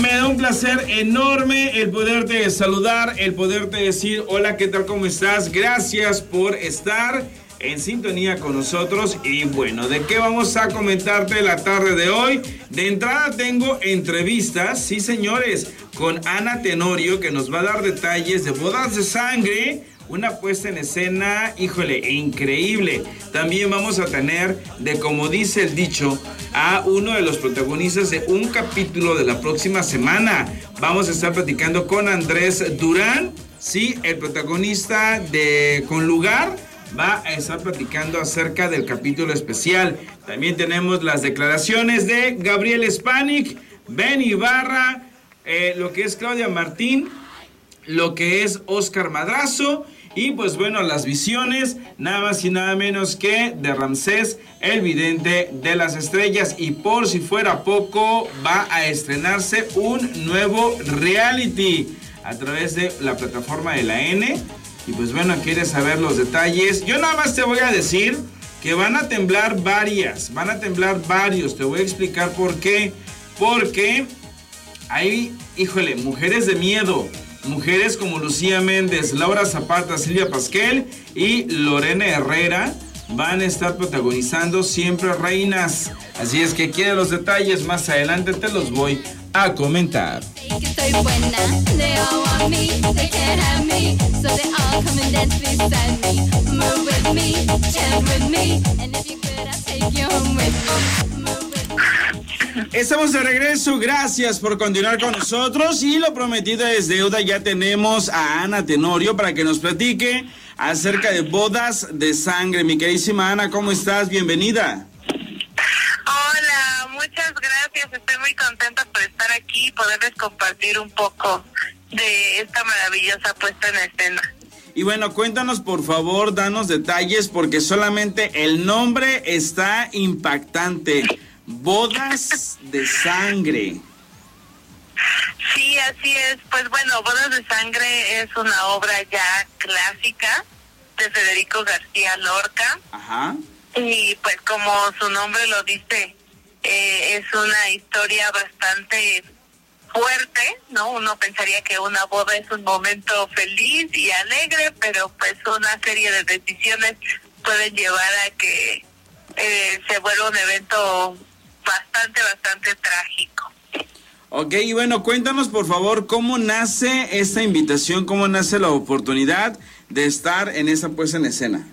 Me da un placer enorme el poderte saludar, el poderte decir hola, ¿qué tal? ¿Cómo estás? Gracias por estar en sintonía con nosotros. Y bueno, ¿de qué vamos a comentarte la tarde de hoy? De entrada tengo entrevistas, sí señores, con Ana Tenorio que nos va a dar detalles de bodas de sangre una puesta en escena, híjole, increíble. También vamos a tener, de como dice el dicho, a uno de los protagonistas de un capítulo de la próxima semana. Vamos a estar platicando con Andrés Durán, sí, el protagonista de Con Lugar. Va a estar platicando acerca del capítulo especial. También tenemos las declaraciones de Gabriel Spanik, Ben Ibarra, eh, lo que es Claudia Martín, lo que es Oscar Madrazo y pues bueno, las visiones, nada más y nada menos que de Ramsés, el vidente de las estrellas. Y por si fuera poco, va a estrenarse un nuevo reality a través de la plataforma de la N. Y pues bueno, quieres saber los detalles. Yo nada más te voy a decir que van a temblar varias, van a temblar varios. Te voy a explicar por qué. Porque hay, híjole, mujeres de miedo Mujeres como Lucía Méndez, Laura Zapata, Silvia Pasquel y Lorena Herrera van a estar protagonizando Siempre Reinas. Así es que quiere los detalles, más adelante te los voy a comentar. Estamos de regreso, gracias por continuar con nosotros y lo prometido es deuda, ya tenemos a Ana Tenorio para que nos platique acerca de bodas de sangre. Mi queridísima Ana, ¿cómo estás? Bienvenida. Hola, muchas gracias, estoy muy contenta por estar aquí y poderles compartir un poco de esta maravillosa puesta en escena. Y bueno, cuéntanos por favor, danos detalles porque solamente el nombre está impactante. Bodas de sangre. Sí, así es. Pues bueno, Bodas de Sangre es una obra ya clásica de Federico García Lorca. Ajá. Y pues como su nombre lo dice, eh, es una historia bastante fuerte, ¿no? Uno pensaría que una boda es un momento feliz y alegre, pero pues una serie de decisiones pueden llevar a que eh, se vuelva un evento bastante, bastante trágico. Ok, y bueno, cuéntanos por favor cómo nace esta invitación, cómo nace la oportunidad de estar en esa puesta en escena.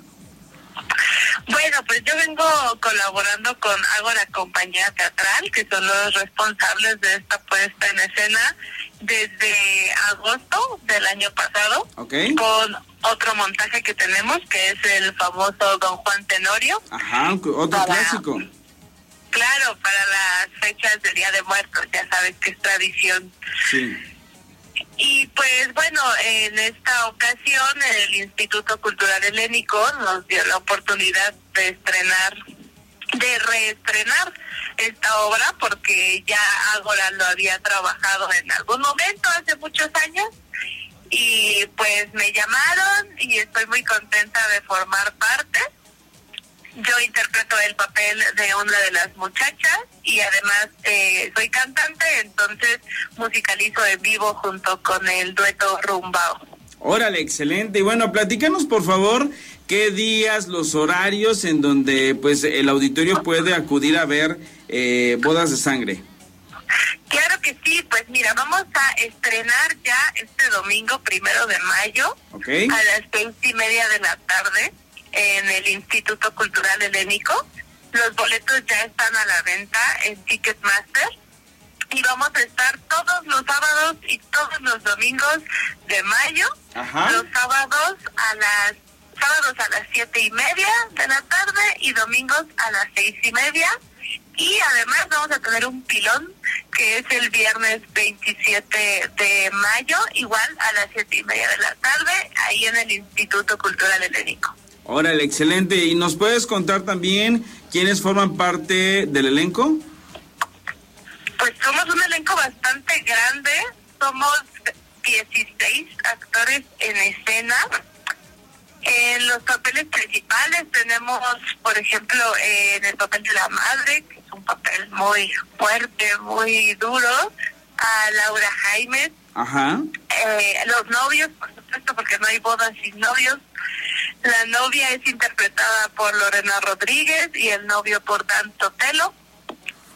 Bueno, pues yo vengo colaborando con Ágora Compañía Teatral, que son los responsables de esta puesta en escena desde agosto del año pasado, okay. con otro montaje que tenemos, que es el famoso Don Juan Tenorio. Ajá, otro clásico Claro, para las fechas del Día de Muertos, ya sabes que es tradición. Sí. Y pues bueno, en esta ocasión el Instituto Cultural Helénico nos dio la oportunidad de estrenar, de reestrenar esta obra porque ya Ágora lo había trabajado en algún momento hace muchos años y pues me llamaron y estoy muy contenta de formar parte yo interpreto el papel de una de las muchachas y además eh, soy cantante, entonces musicalizo en vivo junto con el dueto Rumbao. Órale, excelente. Y bueno, platícanos por favor qué días, los horarios en donde pues el auditorio puede acudir a ver eh, Bodas de Sangre. Claro que sí, pues mira, vamos a estrenar ya este domingo primero de mayo a las seis y media de la tarde en el Instituto Cultural Helénico. Los boletos ya están a la venta en Ticketmaster y vamos a estar todos los sábados y todos los domingos de mayo. Los sábados a las sábados a las siete y media de la tarde y domingos a las seis y media. Y además vamos a tener un pilón que es el viernes 27 de mayo, igual a las siete y media de la tarde, ahí en el Instituto Cultural Helénico. Órale, excelente. ¿Y nos puedes contar también quiénes forman parte del elenco? Pues somos un elenco bastante grande. Somos 16 actores en escena. En los papeles principales tenemos, por ejemplo, en el papel de la madre, que es un papel muy fuerte, muy duro, a Laura Jaime. Ajá. Eh, los novios, por supuesto, porque no hay bodas sin novios. La novia es interpretada por Lorena Rodríguez y el novio por Dan Totelo.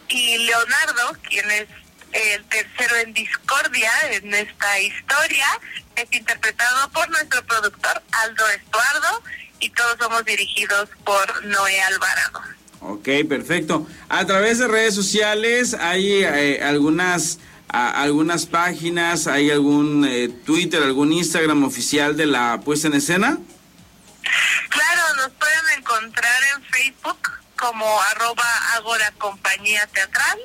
Y Leonardo, quien es el tercero en discordia en esta historia, es interpretado por nuestro productor Aldo Estuardo y todos somos dirigidos por Noé Alvarado. Ok, perfecto. A través de redes sociales hay eh, algunas algunas páginas, hay algún eh, Twitter, algún Instagram oficial de la puesta en escena. Claro, nos pueden encontrar en Facebook como arroba Agora Compañía Teatral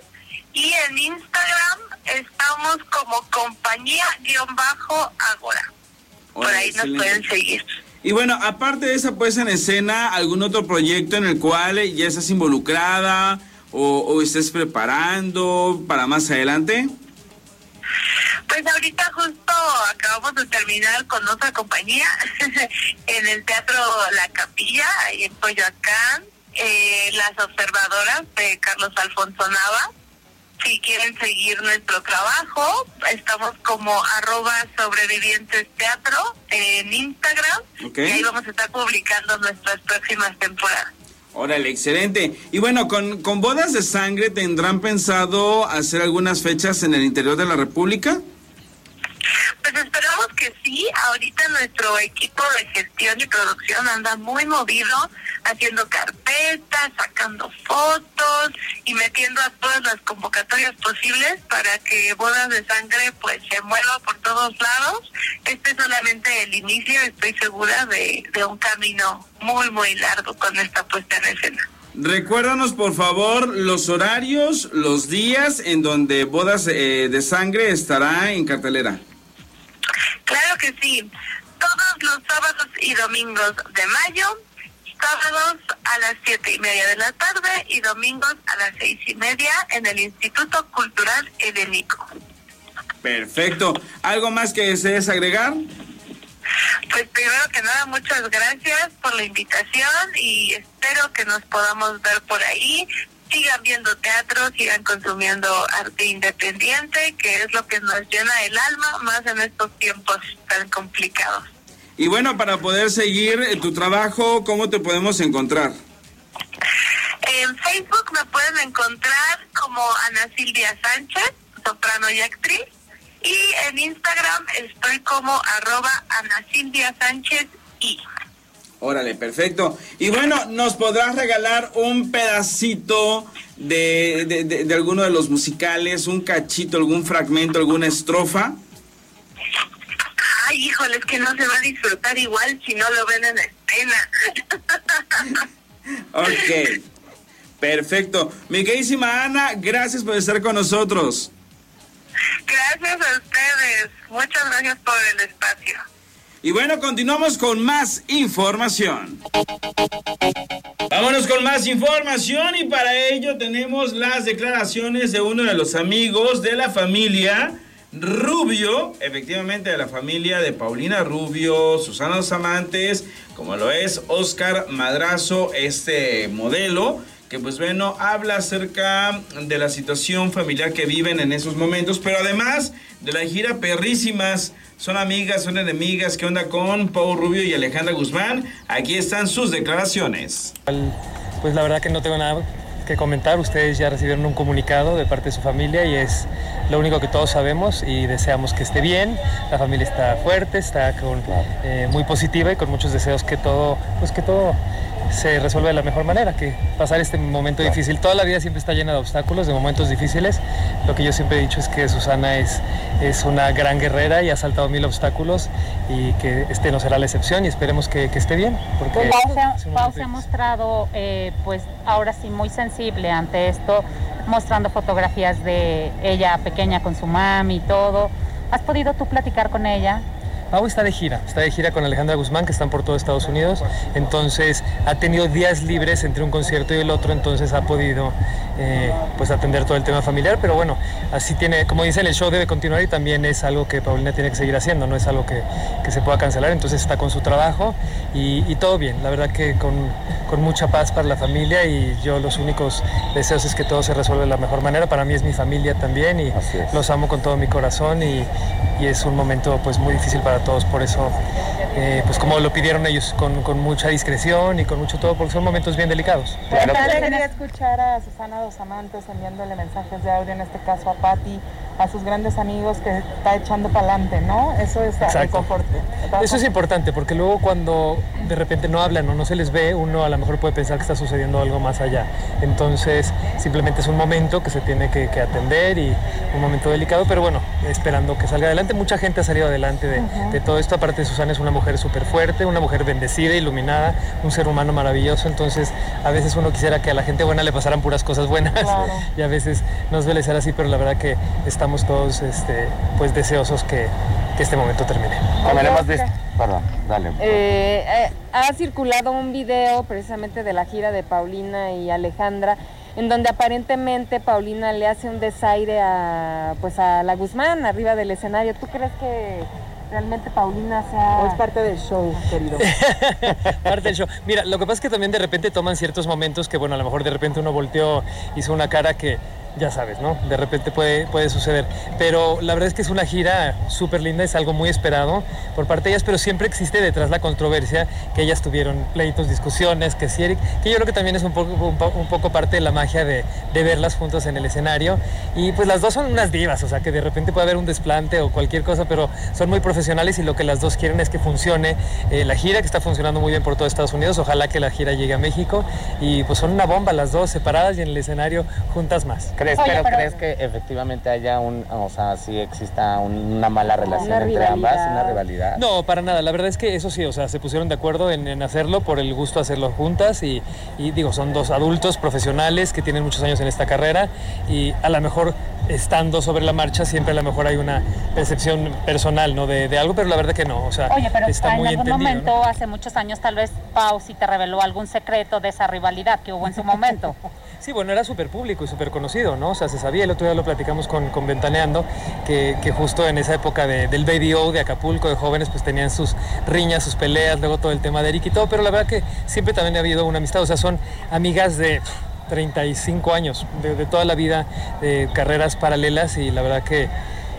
y en Instagram estamos como compañía-agora. Por ahí nos pueden seguir. Y bueno, aparte de esa puesta en escena, ¿algún otro proyecto en el cual ya estás involucrada o, o estés preparando para más adelante? Pues ahorita justo acabamos de terminar con otra compañía en el Teatro La Capilla, ahí en Coyoacán, eh, las observadoras de Carlos Alfonso Nava. Si quieren seguir nuestro trabajo, estamos como arroba sobrevivientes teatro en Instagram. Y ahí vamos a estar publicando nuestras próximas temporadas. Órale, excelente. Y bueno, con, con bodas de sangre, ¿tendrán pensado hacer algunas fechas en el interior de la República? Pues esperamos que sí. Ahorita nuestro equipo de gestión y producción anda muy movido, haciendo carpetas, sacando fotos y metiendo a todas las convocatorias posibles para que Bodas de Sangre pues se mueva por todos lados. Este es solamente el inicio, estoy segura de, de un camino muy, muy largo con esta puesta en escena. Recuérdanos, por favor, los horarios, los días en donde Bodas eh, de Sangre estará en cartelera. Claro que sí. Todos los sábados y domingos de mayo, sábados a las siete y media de la tarde y domingos a las seis y media en el Instituto Cultural Edenico. Perfecto. ¿Algo más que desees agregar? Pues primero que nada, muchas gracias por la invitación y espero que nos podamos ver por ahí sigan viendo teatro, sigan consumiendo arte independiente, que es lo que nos llena el alma, más en estos tiempos tan complicados. Y bueno, para poder seguir eh, tu trabajo, ¿cómo te podemos encontrar? En Facebook me pueden encontrar como Ana Silvia Sánchez, soprano y actriz. Y en Instagram estoy como arroba Ana Sánchez y. Órale, perfecto. Y bueno, ¿nos podrás regalar un pedacito de, de, alguno de los musicales, un cachito, algún fragmento, alguna estrofa? Ay, híjole, es que no se va a disfrutar igual si no lo ven en escena. ok, perfecto. Mi queridísima Ana, gracias por estar con nosotros. Gracias a ustedes. Muchas gracias por el espacio. Y bueno, continuamos con más información. Vámonos con más información y para ello tenemos las declaraciones de uno de los amigos de la familia Rubio, efectivamente de la familia de Paulina Rubio, Susana Los Amantes, como lo es Oscar Madrazo, este modelo que pues bueno, habla acerca de la situación familiar que viven en esos momentos, pero además de la gira Perrísimas, son amigas, son enemigas, ¿qué onda con Pau Rubio y Alejandra Guzmán? Aquí están sus declaraciones. Pues la verdad que no tengo nada que comentar, ustedes ya recibieron un comunicado de parte de su familia y es lo único que todos sabemos y deseamos que esté bien, la familia está fuerte, está con, eh, muy positiva y con muchos deseos que todo, pues que todo se resuelve de la mejor manera, que pasar este momento difícil. Toda la vida siempre está llena de obstáculos, de momentos difíciles. Lo que yo siempre he dicho es que Susana es, es una gran guerrera y ha saltado mil obstáculos y que este no será la excepción y esperemos que, esté bien. Porque Pau se, ha mostrado, eh, pues ahora sí, muy sensible ante esto, mostrando fotografías de ella pequeña con su mami y todo. ¿Has podido tú platicar con ella? Pau está de gira, está de gira con Alejandra Guzmán, que están por todo Estados Unidos, entonces ha tenido días libres entre un concierto y el otro, entonces ha podido eh, pues atender todo el tema familiar, pero bueno, así tiene, como dicen, el show debe continuar y también es algo que Paulina tiene que seguir haciendo, no es algo que, se pueda cancelar, entonces está con su trabajo y, todo bien, la verdad que con, mucha paz para la familia y yo los únicos deseos es que todo se resuelva de la mejor manera, para mí es mi familia también y los amo con todo mi corazón y, es un momento pues muy difícil para todos, por eso eh, pues como lo pidieron ellos, con, mucha discreción y con mucho todo, porque son momentos bien delicados. Claro. quería escuchar a Susana Dos Amantes enviándole mensajes de audio, en este caso a Patti, a sus grandes amigos que está echando para adelante, ¿no? Eso es Exacto. Eso es importante, porque luego cuando de repente no hablan o no se les ve, uno a lo mejor puede pensar que está sucediendo algo más allá. Entonces, simplemente es un momento que se tiene que, atender y un momento delicado, pero bueno, esperando que salga adelante. Mucha gente ha salido adelante de, todo esto. Aparte, Susana es una mujer súper fuerte, una mujer bendecida, iluminada, un ser humano maravilloso. Entonces, a veces uno quisiera que a la gente buena le pasaran puras cosas buenas y a veces no suele ser así, pero la verdad que estamos todos este, pues deseosos que, este momento termine. Perdón, dale. Eh, eh, ha circulado un video precisamente de la gira de Paulina y Alejandra en donde aparentemente Paulina le hace un desaire a pues a la Guzmán arriba del escenario. ¿Tú crees que realmente Paulina sea... O es parte del show, querido. parte del show. Mira, lo que pasa es que también de repente toman ciertos momentos que, bueno, a lo mejor de repente uno volteó, hizo una cara que ya sabes, ¿no? De repente puede, puede suceder. Pero la verdad es que es una gira súper linda, es algo muy esperado por parte de ellas, pero siempre existe detrás la controversia, que ellas tuvieron pleitos, discusiones, que sí, que yo creo que también es un poco, un, poco parte de la magia de, verlas juntas en el escenario. Y pues las dos son unas divas, o sea, que de repente puede haber un desplante o cualquier cosa, pero son muy profesionales y lo que las dos quieren es que funcione eh, la gira, que está funcionando muy bien por todo Estados Unidos. Ojalá que la gira llegue a México. Y pues son una bomba las dos separadas y en el escenario juntas más. ¿Crees, pero, crees que efectivamente haya un, o sea, si exista una mala relación entre ambas, una rivalidad? No, para nada. La verdad es que eso sí, o sea, se pusieron de acuerdo en, hacerlo por el gusto de hacerlo juntas y, digo, son dos adultos profesionales que tienen muchos años en esta carrera y a lo mejor estando sobre la marcha siempre a lo mejor hay una percepción personal no de, algo pero la verdad que no o sea Oye, pero está en algún momento hace muchos años tal vez Pau sí te reveló algún secreto de esa rivalidad que hubo en su momento. Sí, bueno, era súper público y súper conocido, ¿no? O sea, se sabía, el otro día lo platicamos con, con Ventaneando, que, justo en esa época del Baby O, de Acapulco, de jóvenes, pues tenían sus riñas, sus peleas, luego todo el tema de Eric y todo, pero la verdad que siempre también ha habido una amistad, o sea, son amigas de 35 años, de, de toda la vida, de carreras paralelas y la verdad que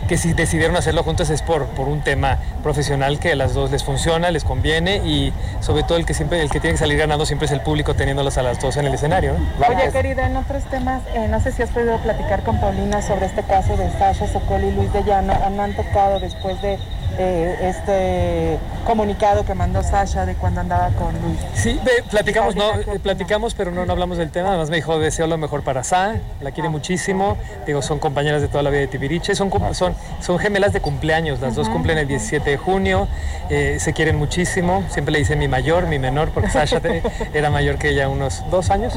que si decidieron hacerlo juntas es por, por un tema profesional que a las dos les funciona, les conviene y sobre todo el que siempre el que tiene que salir ganando siempre es el público teniéndolas a las dos en el escenario. Oye, querida, en otros temas, eh, no sé si has podido platicar con Paulina sobre este caso de Sasha Sokol y Luis de Llano, no han tocado después de eh, este comunicado que mandó Sasha de cuando andaba con Luis. Sí, platicamos, no, platicamos, pero no, no, hablamos del tema. Además me dijo deseo lo mejor para Sa, la quiere muchísimo. Digo, son compañeras de toda la vida de Tibiriche, son, son, son gemelas de cumpleaños. Las dos cumplen el 17 de junio, eh, se quieren muchísimo. Siempre le dice mi mayor, mi menor, porque Sasha era mayor que ella unos dos años.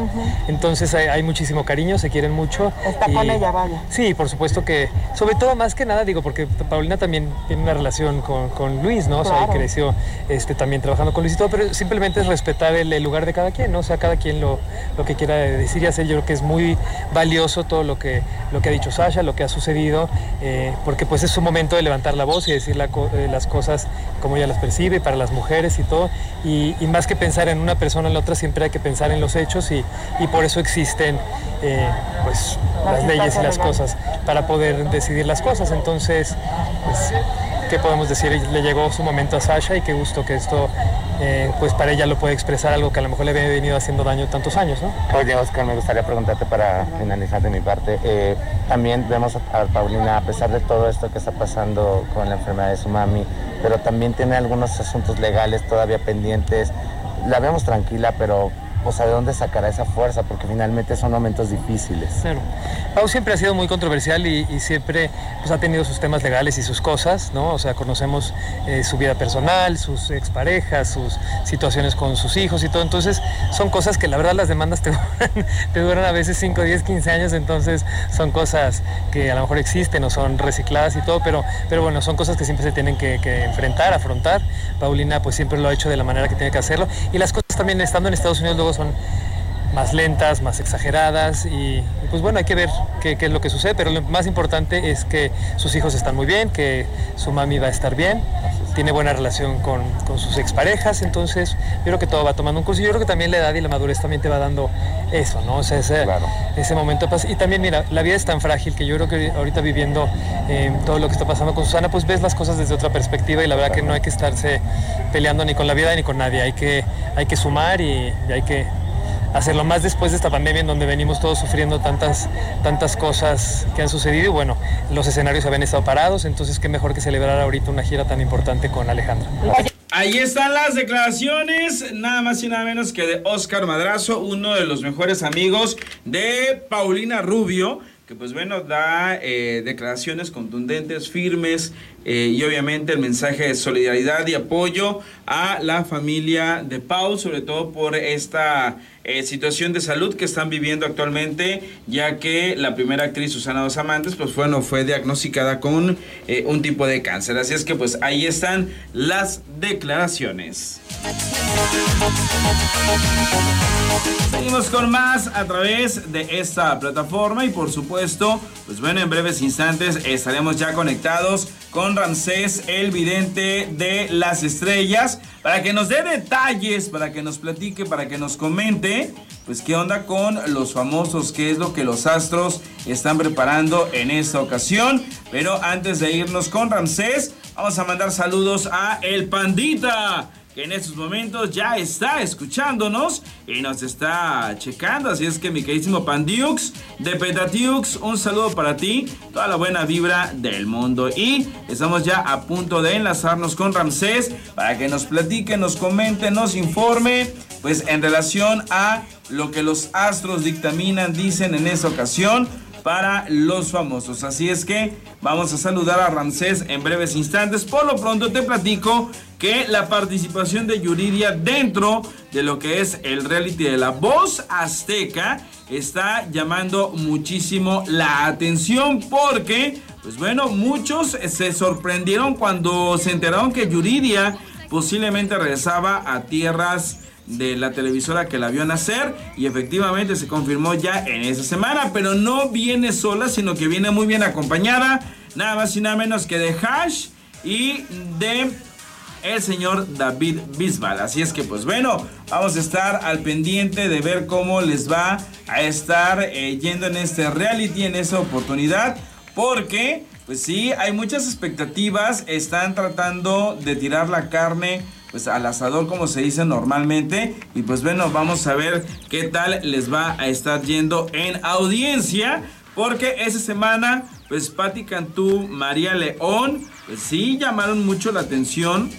Entonces hay, muchísimo cariño, se quieren mucho. Está con ella, vaya. Sí, por supuesto que, sobre todo más que nada, digo, porque Paulina también tiene una relación con, Luis, ¿no? O sea, creció este, también trabajando con Luis y todo, pero simplemente es respetar el, lugar de cada quien, ¿no? O sea, cada quien lo, lo, que quiera decir y hacer. Yo creo que es muy valioso todo lo que, lo que ha dicho Sasha, lo que ha sucedido, eh, porque pues es su momento de levantar la voz y decir eh, las cosas como ella las percibe para las mujeres y todo. Y, más que pensar en una persona o en la otra, siempre hay que pensar en los hechos y, y por eso existen eh, pues, las leyes y las cosas para poder decidir las cosas. Entonces, pues, ¿qué podemos decir? Le llegó su momento a Sasha y qué gusto que esto, eh, pues para ella lo puede expresar algo que a lo mejor le había venido haciendo daño tantos años, ¿no? Oye, Oscar, me gustaría preguntarte para finalizar de mi parte. Eh, también vemos a, Paulina, a pesar de todo esto que está pasando con la enfermedad de su mami, pero también tiene algunos asuntos legales todavía pendientes. La vemos tranquila, pero o sea, ¿de dónde sacará esa fuerza? Porque finalmente son momentos difíciles. Claro. Pau siempre ha sido muy controversial y, siempre pues, ha tenido sus temas legales y sus cosas, ¿no? O sea, conocemos eh, su vida personal, sus exparejas, sus situaciones con sus hijos y todo. Entonces, son cosas que la verdad las demandas te duran, te duran a veces 5, 10, 15 años, entonces son cosas que a lo mejor existen o son recicladas y todo, pero, pero bueno, son cosas que siempre se tienen que, enfrentar, afrontar. Paulina pues siempre lo ha hecho de la manera que tiene que hacerlo y las cosas también estando en Estados Unidos luego son más lentas, más exageradas y, pues bueno, hay que ver qué, es lo que sucede, pero lo más importante es que sus hijos están muy bien, que su mami va a estar bien, tiene buena relación con, sus exparejas, entonces yo creo que todo va tomando un curso y yo creo que también la edad y la madurez también te va dando eso, ¿no? O sea, ese, ese momento Y también, mira, la vida es tan frágil que yo creo que ahorita viviendo eh, todo lo que está pasando con Susana, pues ves las cosas desde otra perspectiva y la verdad que no hay que estarse peleando ni con la vida ni con nadie, hay que, hay que sumar y hay que hacerlo más después de esta pandemia en donde venimos todos sufriendo tantas, tantas cosas que han sucedido y bueno, los escenarios habían estado parados, entonces qué mejor que celebrar ahorita una gira tan importante con Alejandra. Ahí están las declaraciones, nada más y nada menos que de Oscar Madrazo, uno de los mejores amigos de Paulina Rubio que pues bueno, da eh, declaraciones contundentes, firmes eh, y obviamente el mensaje de solidaridad y apoyo a la familia de Paul, sobre todo por esta eh, situación de salud que están viviendo actualmente, ya que la primera actriz Susana Dos Amantes, pues bueno, fue diagnosticada con un tipo de cáncer. Así es que pues ahí están las declaraciones. Seguimos con más a través de esta plataforma y por supuesto, pues bueno, en breves instantes estaremos ya conectados con Ramsés, el vidente de las estrellas, para que nos dé detalles, para que nos platique, para que nos comente, pues qué onda con los famosos, qué es lo que los astros están preparando en esta ocasión. Pero antes de irnos con Ramsés, vamos a mandar saludos a El Pandita en estos momentos ya está escuchándonos y nos está checando. Así es que mi queridísimo Pandiux de Petatiux, un saludo para ti, toda la buena vibra del mundo. Y estamos ya a punto de enlazarnos con Ramsés para que nos platique, nos comente, nos informe, pues en relación a lo que los astros dictaminan, dicen en esta ocasión para los famosos. Así es que vamos a saludar a Ramsés en breves instantes. Por lo pronto te platico que la participación de Yuridia dentro de lo que es el reality de la voz azteca está llamando muchísimo la atención porque, pues bueno, muchos se sorprendieron cuando se enteraron que Yuridia posiblemente regresaba a tierras de la televisora que la vio nacer y efectivamente se confirmó ya en esa semana, pero no viene sola, sino que viene muy bien acompañada, nada más y nada menos que de Hash y de el señor David Bisbal. Así es que pues bueno, vamos a estar al pendiente de ver cómo les va a estar eh, yendo en este reality, en esa oportunidad, porque pues sí, hay muchas expectativas, están tratando de tirar la carne pues al asador como se dice normalmente. Y pues bueno vamos a ver qué tal les va a estar yendo en audiencia. Porque esa semana pues Patti Cantú, María León pues sí llamaron mucho la atención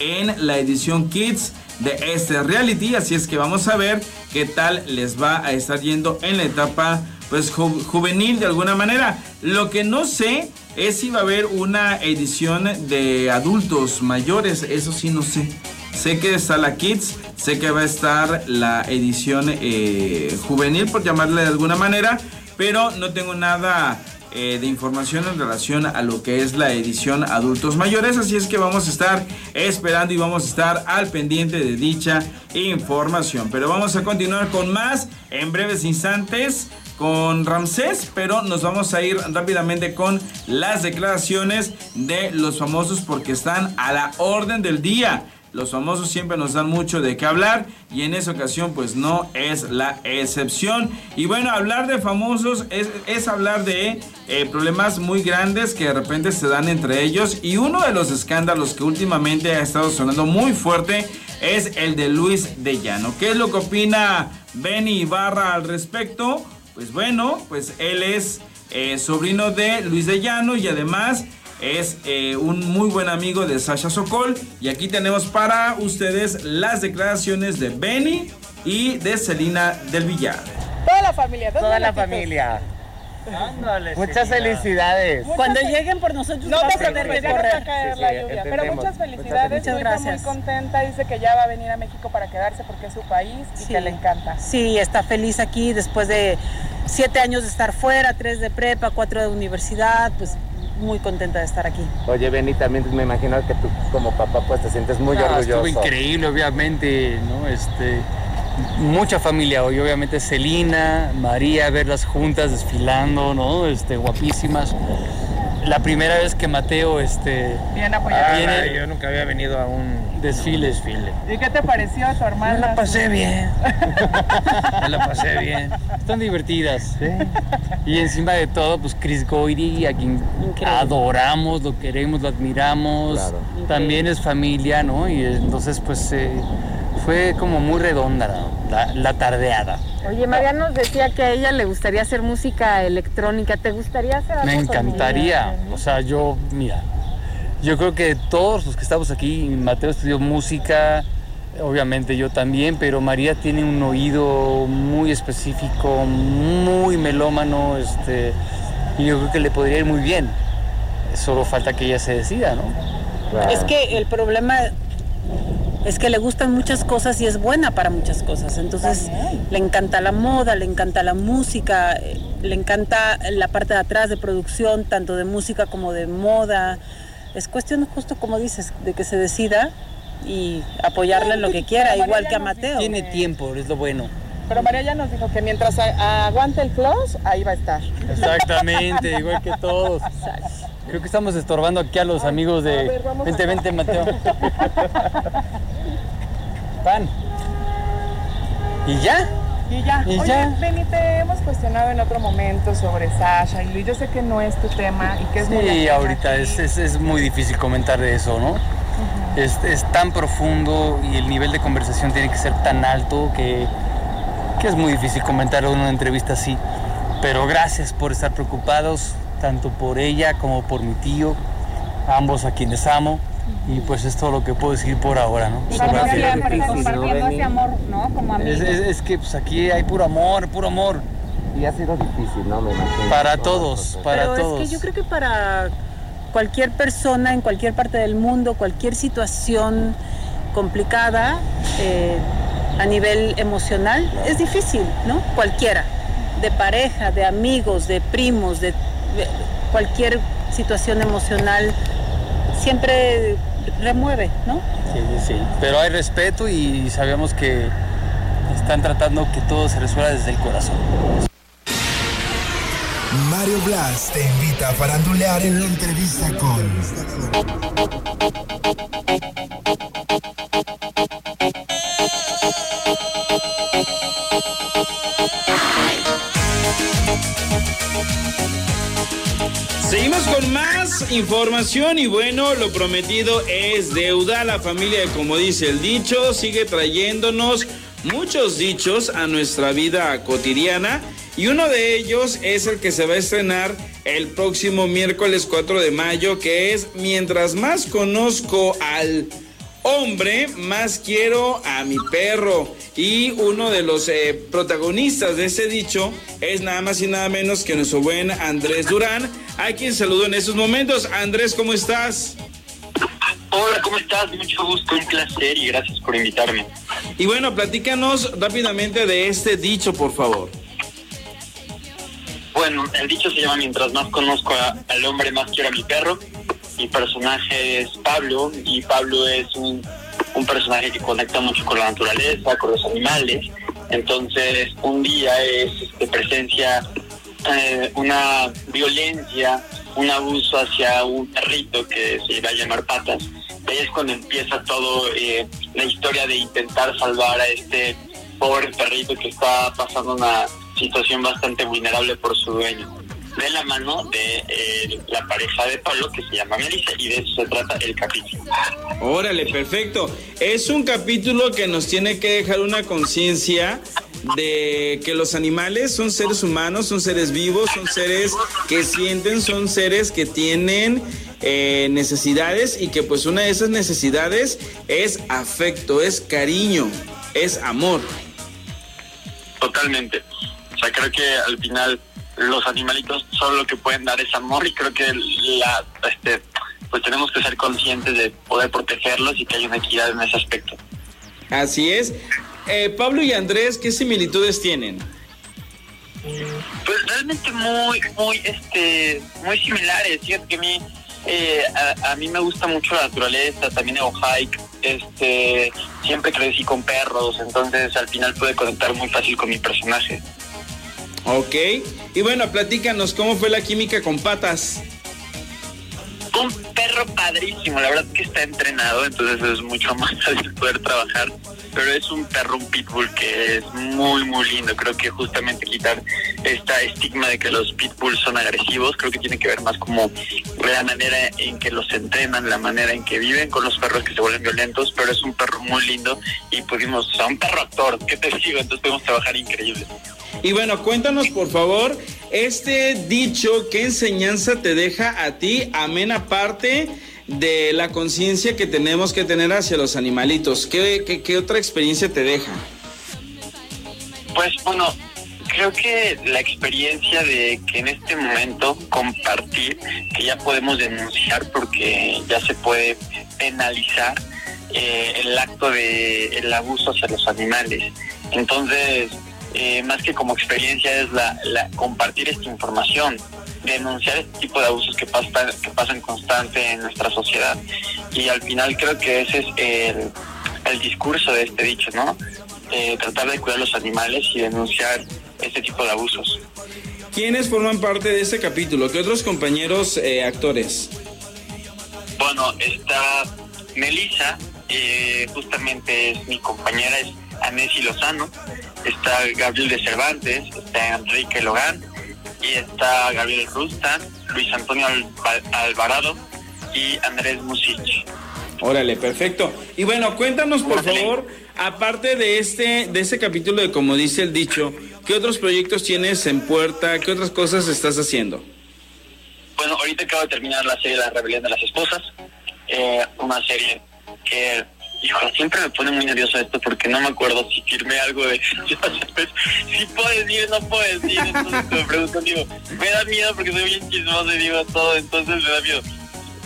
en la edición Kids de este reality. Así es que vamos a ver qué tal les va a estar yendo en la etapa pues juvenil de alguna manera lo que no sé es si va a haber una edición de adultos mayores, eso sí no sé. Sé que está la Kids, sé que va a estar la edición eh, juvenil, por llamarle de alguna manera, pero no tengo nada eh, de información en relación a lo que es la edición adultos mayores. Así es que vamos a estar esperando y vamos a estar al pendiente de dicha información. Pero vamos a continuar con más en breves instantes con Ramsés, pero nos vamos a ir rápidamente con las declaraciones de los famosos porque están a la orden del día. Los famosos siempre nos dan mucho de qué hablar y en esa ocasión pues no es la excepción. Y bueno, hablar de famosos es, hablar de eh, problemas muy grandes que de repente se dan entre ellos y uno de los escándalos que últimamente ha estado sonando muy fuerte es el de Luis de Llano. ¿Qué es lo que opina Benny Ibarra al respecto? Pues bueno, pues él es eh, sobrino de Luis de Llano y además es eh, un muy buen amigo de Sasha Sokol. Y aquí tenemos para ustedes las declaraciones de Benny y de Celina del Villar. Toda la familia, toda la familia. Muchas felicidades. Cuando lleguen por nosotros, no vamos a tener que correr. caer la lluvia. Pero muchas felicidades. Muchas gracias. muy contenta. Dice que ya va a venir a México para quedarse porque es su país y que le encanta. Sí, está feliz aquí después de siete años de estar fuera, tres de prepa, cuatro de universidad. Pues muy contenta de estar aquí. Oye, Benny, también me imagino que tú como papá pues te sientes muy orgulloso. Estuvo increíble, obviamente, ¿no? Este, mucha familia hoy, obviamente Celina, María, verlas juntas desfilando, ¿no? Este, guapísimas. La primera vez que Mateo este, Bien apoyado. Viene, yo nunca había venido a un desfile. desfile. ¿Y qué te pareció tu hermana? Me la pasé bien. Me la pasé bien. Están divertidas. Y encima de todo, pues Chris Goyri, a quien adoramos, lo queremos, lo admiramos. También es familia, ¿no? Y entonces, pues... Eh, fue como muy redonda la, tardeada. Oye, María nos decía que a ella le gustaría hacer música electrónica. ¿Te gustaría hacer algo Me encantaría. O sea, yo, mira, yo creo que todos los que estamos aquí, Mateo estudió música, obviamente yo también, pero María tiene un oído muy específico, muy melómano, este, y yo creo que le podría ir muy bien. Solo falta que ella se decida, ¿no? Es que el problema es que le gustan muchas cosas y es buena para muchas cosas. Entonces le encanta la moda, le encanta la música, eh, le encanta la parte de atrás de producción, tanto de música como de moda. Es cuestión justo como dices, de que se decida y apoyarle en lo que quiera, igual que a Mateo. Tiene tiempo, es lo bueno. Pero María ya nos dijo que mientras aguante el close, ahí va a estar. Exactamente, igual que todos. Creo que estamos estorbando aquí a los amigos de... vente, vente, Mateo. Pan. ¿Y ya? Y ya. ¿Y Oye, ya? Benny, te hemos cuestionado en otro momento sobre Sasha y Luis. Yo sé que no es tu tema y que es muy Sí, ahorita es, es, muy difícil comentar de eso, ¿no? es, es, tan profundo y el nivel de conversación tiene que ser tan alto que, que es muy difícil comentar en una entrevista así. Pero gracias por estar preocupados, tanto por ella como por mi tío, ambos a quienes amo. Y pues es todo lo que puedo decir por ahora, ¿no? compartiendo ese amor, ¿no? Como amigos. Es, que pues aquí hay puro amor, puro amor. Y ha sido difícil, ¿no? Me imagino. Para todos, para todos. Es que yo creo que para cualquier persona en cualquier parte del mundo, cualquier situación complicada eh, a nivel emocional, es difícil, ¿no? Cualquiera. De pareja, de amigos, de primos, de cualquier situación emocional siempre remueve, ¿no? Sí, sí, pero hay respeto y sabemos que están tratando que todo se resuelva desde el corazón. Mario Blas te invita a farandulear en la entrevista con... información y bueno, lo prometido es deuda. La familia, como dice el dicho, sigue trayéndonos muchos dichos a nuestra vida cotidiana y uno de ellos es el que se va a estrenar el próximo miércoles 4 de mayo, que es Mientras más conozco al hombre, más quiero a mi perro. Y uno de los eh, protagonistas de ese dicho es nada más y nada menos que nuestro buen Andrés Durán, a quien saludo en estos momentos. Andrés, ¿cómo estás? Hola, ¿cómo estás? Mucho gusto, un placer y gracias por invitarme. Y bueno, platícanos rápidamente de este dicho, por favor. Bueno, el dicho se llama Mientras más conozco al hombre, más quiero a mi perro mi personaje es Pablo y Pablo es un, personaje que conecta mucho con la naturaleza, con los animales. Entonces, un día es de presencia eh, una violencia, un abuso hacia un perrito que se va a llamar Patas. Ahí es cuando empieza todo eh, la historia de intentar salvar a este pobre perrito que está pasando una situación bastante vulnerable por su dueño de la mano de eh, la pareja de Pablo que se llama Melissa y de eso se trata el capítulo. Órale, perfecto. Es un capítulo que nos tiene que dejar una conciencia de que los animales son seres humanos, son seres vivos, son seres que sienten, son seres que tienen eh, necesidades y que pues una de esas necesidades es afecto, es cariño, es amor. totalmente. O sea, creo que al final los animalitos son lo que pueden dar ese amor y creo que la, este, pues tenemos que ser conscientes de poder protegerlos y que hay una equidad en ese aspecto. Así es. Eh, Pablo y Andrés, ¿qué similitudes tienen? Pues realmente muy, muy, este, muy similares. Fíjate que a mí, eh, a, mí me gusta mucho la naturaleza, también hago hike, este, siempre crecí con perros, entonces al final pude conectar muy fácil con mi personaje. Ok, y bueno, platícanos, ¿cómo fue la química con patas? Un perro padrísimo, la verdad que está entrenado, entonces es mucho más fácil poder trabajar pero es un perro, un pitbull que es muy, muy lindo. Creo que justamente quitar esta estigma de que los pitbulls son agresivos, creo que tiene que ver más como la manera en que los entrenan, la manera en que viven con los perros que se vuelven violentos, pero es un perro muy lindo y pudimos, o sea, un perro actor, ¿qué te digo? Entonces podemos trabajar increíble. Y bueno, cuéntanos por favor, este dicho, ¿qué enseñanza te deja a ti, amena parte? de la conciencia que tenemos que tener hacia los animalitos. ¿Qué, qué, otra experiencia te deja? Pues bueno, creo que la experiencia de que en este momento compartir, que ya podemos denunciar porque ya se puede penalizar eh, el acto de el abuso hacia los animales. Entonces, eh, más que como experiencia es la, la compartir esta información denunciar este tipo de abusos que, pasan, que pasan constante en nuestra sociedad. Y al final creo que ese es el, el discurso de este dicho, ¿no? Eh, tratar de cuidar los animales y denunciar este tipo de abusos. ¿Quiénes forman parte de este capítulo? ¿Qué otros compañeros eh, actores? Bueno, está Melissa, eh, justamente es mi compañera, es Anesi Lozano, está Gabriel de Cervantes, está Enrique Logan, y está Gabriel Rustan, Luis Antonio Alvarado y Andrés Musich. Órale, perfecto. Y bueno, cuéntanos por favor, aparte de este, de este capítulo de como dice el dicho, ¿qué otros proyectos tienes en puerta? ¿Qué otras cosas estás haciendo? Bueno, ahorita acabo de terminar la serie La Rebelión de las Esposas, eh, una serie que Hijo, siempre me pone muy nervioso esto porque no me acuerdo si firmé algo de si puedo decir, no puedo decir, entonces me pregunto, digo, me da miedo porque soy bien chismoso y digo todo, entonces me da miedo.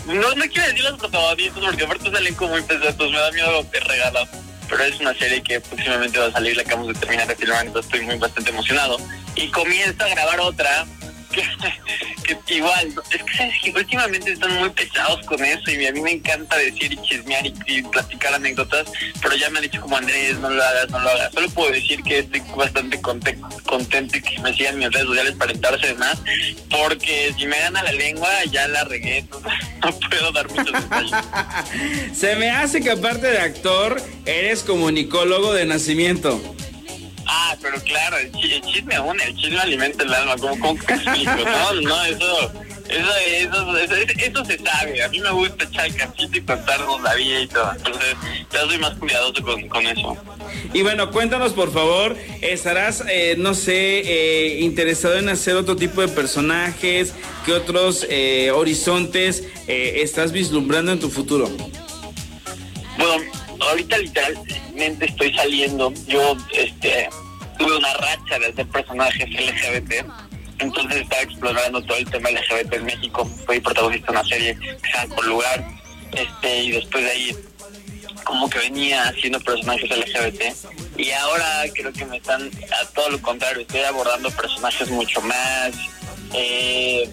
No, no quiero decir los protagonistas porque aparte salen como muy pesados, me da miedo que regalan. Pero es una serie que próximamente va a salir, la acabamos de terminar de filmar, entonces estoy muy bastante emocionado. Y comienzo a grabar otra que, igual, es que, últimamente están muy pesados con eso y a mí me encanta decir y chismear y, platicar anécdotas, pero ya me han dicho como Andrés, no lo hagas, no lo hagas. Solo puedo decir que estoy bastante contento y que me sigan mis redes sociales para enterarse de más, porque si me gana la lengua ya la regué, no puedo dar muchos detalles. Se me hace que aparte de actor, eres comunicólogo de nacimiento. Ah, pero claro, el, chisme aún, el chisme alimenta el alma, ¿cómo, cómo explico? No, no, eso, eso, eso, eso, eso, se sabe. A mí me gusta echar el cachito y contarnos la vida y todo. Entonces, ya soy más cuidadoso con, con eso. Y bueno, cuéntanos por favor, ¿estarás, eh, no sé, eh, interesado en hacer otro tipo de personajes? ¿Qué otros eh, horizontes eh, estás vislumbrando en tu futuro? Bueno, ahorita literalmente estoy saliendo. Yo este tuve una racha de hacer personajes LGBT. Entonces estaba explorando todo el tema LGBT en México. Fui protagonista de una serie que se llama Lugar. Este, y después de ahí como que venía haciendo personajes LGBT y ahora creo que me están a todo lo contrario, estoy abordando personajes mucho más eh,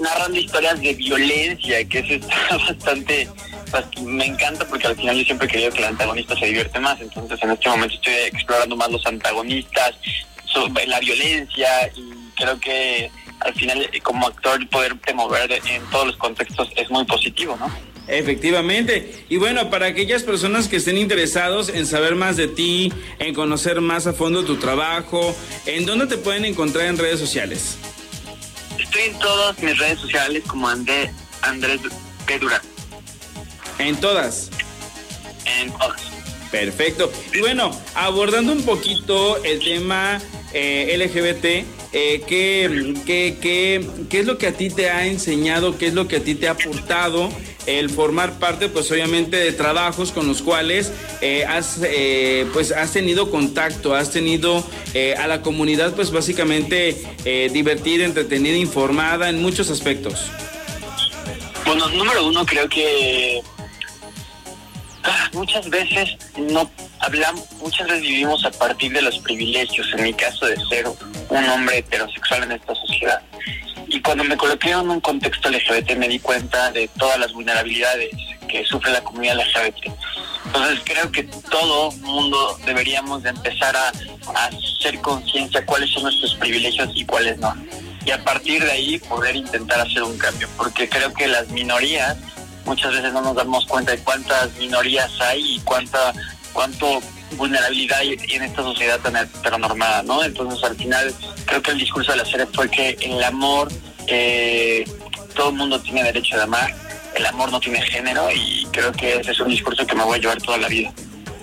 narrando historias de violencia, que eso está bastante pues, me encanta porque al final yo siempre he querido que el antagonista se divierte más, entonces en este momento estoy explorando más los antagonistas, sobre la violencia y creo que al final eh, como actor poderte mover en todos los contextos es muy positivo, ¿no? Efectivamente. Y bueno, para aquellas personas que estén interesados en saber más de ti, en conocer más a fondo tu trabajo, ¿en dónde te pueden encontrar en redes sociales? Estoy en todas mis redes sociales como Andrés P. ¿En todas? En todas. Perfecto. Y bueno, abordando un poquito el tema eh, LGBT, eh, ¿qué, qué, qué, es lo que a ti te ha enseñado, qué es lo que a ti te ha aportado el formar parte, pues obviamente, de trabajos con los cuales eh, has, eh, pues, has tenido contacto, has tenido a la comunidad, pues básicamente divertida, entretenida, informada en muchos aspectos. Bueno, número uno, creo que muchas veces no hablamos, muchas veces vivimos a partir de los privilegios, en mi caso de ser un hombre heterosexual en esta sociedad. Y cuando me coloqué en un contexto LGBT me di cuenta de todas las vulnerabilidades que sufre la comunidad LGBT. Entonces creo que todo mundo deberíamos de empezar a, a hacer conciencia cuáles son nuestros privilegios y cuáles no. Y a partir de ahí poder intentar hacer un cambio, porque creo que las minorías muchas veces no nos damos cuenta de cuántas minorías hay y cuánta cuánto vulnerabilidad hay en esta sociedad tan heteronormada, ¿no? Entonces al final creo que el discurso de la serie fue que el amor, eh, todo el mundo tiene derecho de amar, el amor no tiene género y creo que ese es un discurso que me voy a llevar toda la vida.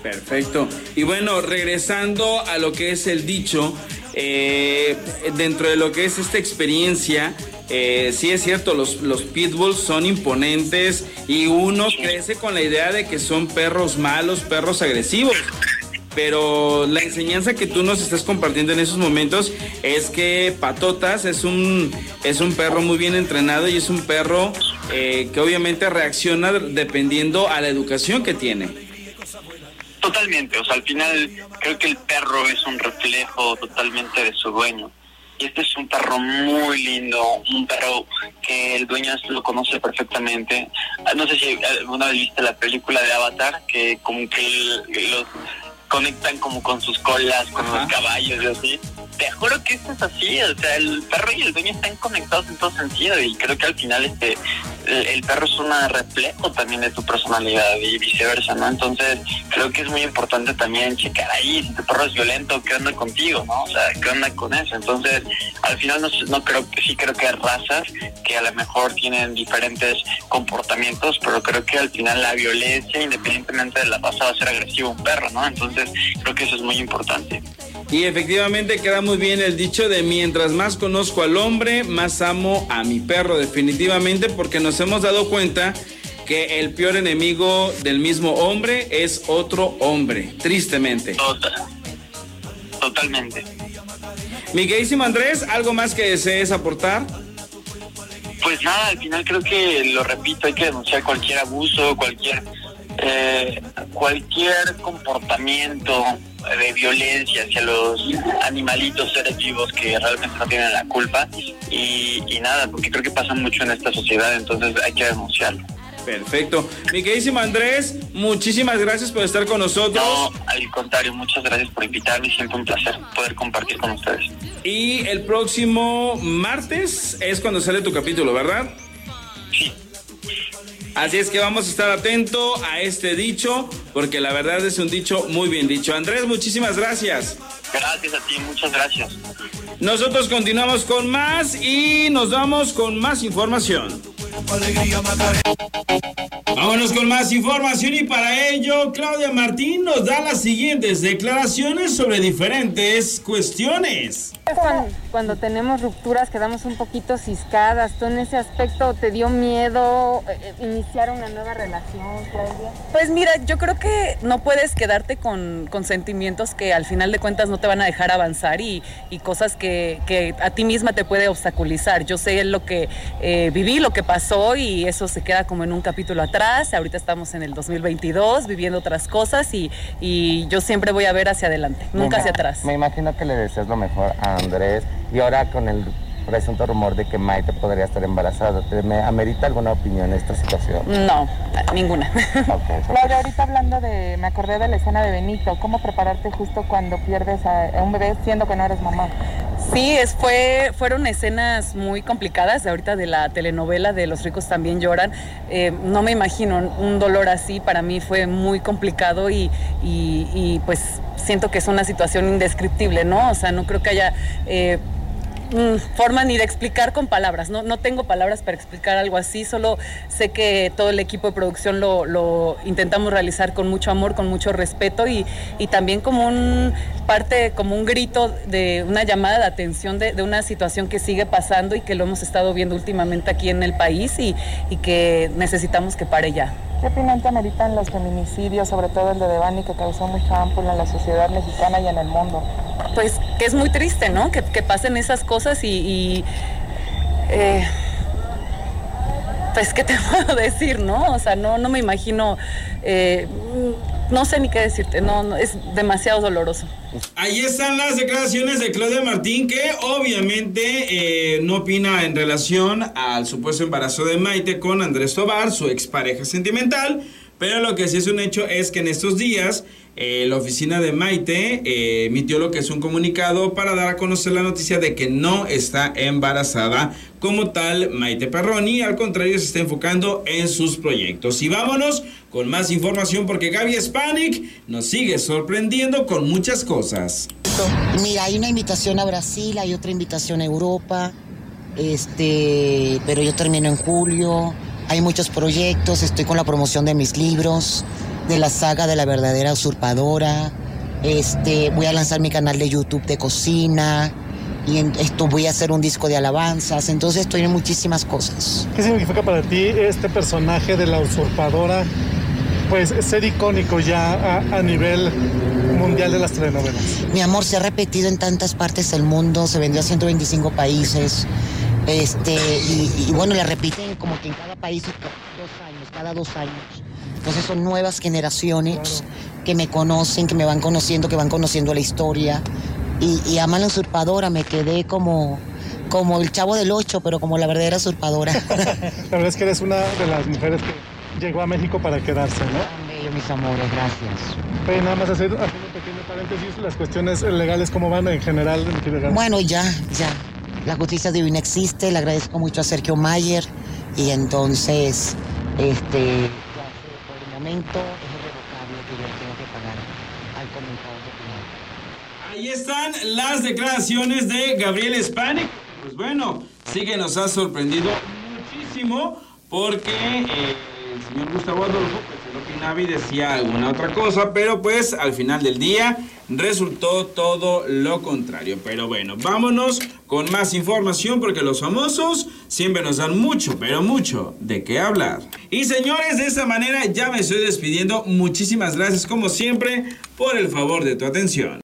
Perfecto. Y bueno, regresando a lo que es el dicho, eh, dentro de lo que es esta experiencia, eh, sí es cierto, los, los pitbulls son imponentes y uno crece con la idea de que son perros malos, perros agresivos. Pero la enseñanza que tú nos estás compartiendo en esos momentos es que Patotas es un, es un perro muy bien entrenado y es un perro eh, que obviamente reacciona dependiendo a la educación que tiene. Totalmente, o sea, al final creo que el perro es un reflejo totalmente de su dueño. Y este es un perro muy lindo, un perro que el dueño lo conoce perfectamente. Ah, no sé si alguna vez viste la película de Avatar, que como que los conectan como con sus colas, con los caballos y así. Te juro que esto es así, o sea, el perro y el dueño están conectados en todo sentido y creo que al final este el, perro es un reflejo también de tu personalidad y viceversa, ¿no? Entonces creo que es muy importante también checar ahí si tu perro es violento, qué onda contigo, ¿no? O sea, qué onda con eso. Entonces al final no, no creo sí creo que hay razas que a lo mejor tienen diferentes comportamientos, pero creo que al final la violencia, independientemente de la raza, va a ser agresivo un perro, ¿no? Entonces creo que eso es muy importante. Y efectivamente queda muy bien el dicho de mientras más conozco al hombre, más amo a mi perro, definitivamente, porque nos hemos dado cuenta que el peor enemigo del mismo hombre es otro hombre, tristemente. Total. Totalmente. Mi queridísimo Andrés, ¿algo más que desees aportar? Pues nada, al final creo que, lo repito, hay que denunciar cualquier abuso, cualquier, eh, cualquier comportamiento de violencia hacia los animalitos, seres vivos que realmente no tienen la culpa y, nada, porque creo que pasa mucho en esta sociedad, entonces hay que denunciarlo. Perfecto. Mi queridísimo Andrés, muchísimas gracias por estar con nosotros. No, al contrario, muchas gracias por invitarme. Siempre un placer poder compartir con ustedes. Y el próximo martes es cuando sale tu capítulo, ¿verdad? Sí. Así es que vamos a estar atento a este dicho, porque la verdad es un dicho muy bien dicho. Andrés, muchísimas gracias. Gracias a ti, muchas gracias. Nosotros continuamos con más y nos vamos con más información. Vámonos con más información y para ello Claudia Martín nos da las siguientes declaraciones sobre diferentes cuestiones. Cuando, tenemos rupturas quedamos un poquito ciscadas. ¿Tú en ese aspecto te dio miedo eh, eh, iniciar una nueva relación, Claudia? Pues mira, yo creo que no puedes quedarte con, sentimientos que al final de cuentas no te van a dejar avanzar y, cosas que, a ti misma te puede obstaculizar. Yo sé lo que eh, viví, lo que pasó y eso se queda como en un capítulo atrás. Ahorita estamos en el 2022 viviendo otras cosas y, y yo siempre voy a ver hacia adelante, nunca hacia atrás. Me imagino que le deseas lo mejor a Andrés y ahora con el presunto rumor de que Maite podría estar embarazada. ¿Te me amerita alguna opinión en esta situación? No, ninguna. Claudia, ahorita hablando de, me acordé de la escena de Benito, ¿cómo prepararte justo cuando pierdes a, un bebé siendo que no eres mamá? Sí, es, fue, fueron escenas muy complicadas, ahorita de la telenovela de Los ricos también lloran. Eh, no me imagino un dolor así, para mí fue muy complicado y, y, pues siento que es una situación indescriptible, ¿no? O sea, no creo que haya... Eh, mm, forma ni de explicar con palabras, ¿no? no tengo palabras para explicar algo así, solo sé que todo el equipo de producción lo, intentamos realizar con mucho amor, con mucho respeto y, también como un parte, como un grito de una llamada de atención de, una situación que sigue pasando y que lo hemos estado viendo últimamente aquí en el país y, y que necesitamos que pare ya. ¿Qué opinión te ameritan los feminicidios, sobre todo el de Devani, que causó mucha ámpula en la sociedad mexicana y en el mundo? Pues que es muy triste, ¿no? Que, pasen esas cosas y... Eh, pues, ¿qué te puedo decir, no? O sea, no, no me imagino... Eh, no sé ni qué decirte, no, es demasiado doloroso. Ahí están las declaraciones de Claudia Martín, que obviamente eh, no opina en relación al supuesto embarazo de Maite con Andrés Tobar, su expareja sentimental, pero lo que sí es un hecho es que en estos días eh, la oficina de Maite emitió lo que es un comunicado para dar a conocer la noticia de que no está embarazada como tal Maite Perroni, al contrario se está enfocando en sus proyectos. Y vámonos con más información porque Gaby Spanik nos sigue sorprendiendo con muchas cosas. Mira, hay una invitación a Brasil, hay otra invitación a Europa, este, pero yo termino en julio. Hay muchos proyectos, estoy con la promoción de mis libros de la saga de la verdadera usurpadora. Este, voy a lanzar mi canal de YouTube de cocina y esto voy a hacer un disco de alabanzas, entonces estoy en muchísimas cosas. ¿Qué significa para ti este personaje de la usurpadora? Pues ser icónico ya a, nivel mundial de las telenovelas. Mi amor se ha repetido en tantas partes del mundo, se vendió a 125 países. Este, y, y bueno, la repiten como que en cada país dos años, cada dos años. Entonces son nuevas generaciones que me conocen, que me van conociendo, que van conociendo la historia. Y, a mala usurpadora me quedé como, como el chavo del ocho, pero como la verdadera usurpadora. la verdad es que eres una de las mujeres que llegó a México para quedarse, ¿no? Bello, mis amores, gracias. Pero nada más hacer, un pequeño paréntesis, las cuestiones legales, ¿cómo van en general? Bueno, ya, ya. La justicia divina existe, le agradezco mucho a Sergio Mayer y entonces, este, momento es irrevocable que yo tengo que pagar al comentador de Ahí están las declaraciones de Gabriel Spanik. Pues bueno, sí que nos ha sorprendido muchísimo porque eh, el señor Gustavo Adolfo Navi decía alguna otra cosa, pero pues al final del día resultó todo lo contrario. Pero bueno, vámonos con más información porque los famosos siempre nos dan mucho, pero mucho de qué hablar. Y señores, de esta manera ya me estoy despidiendo. Muchísimas gracias como siempre por el favor de tu atención.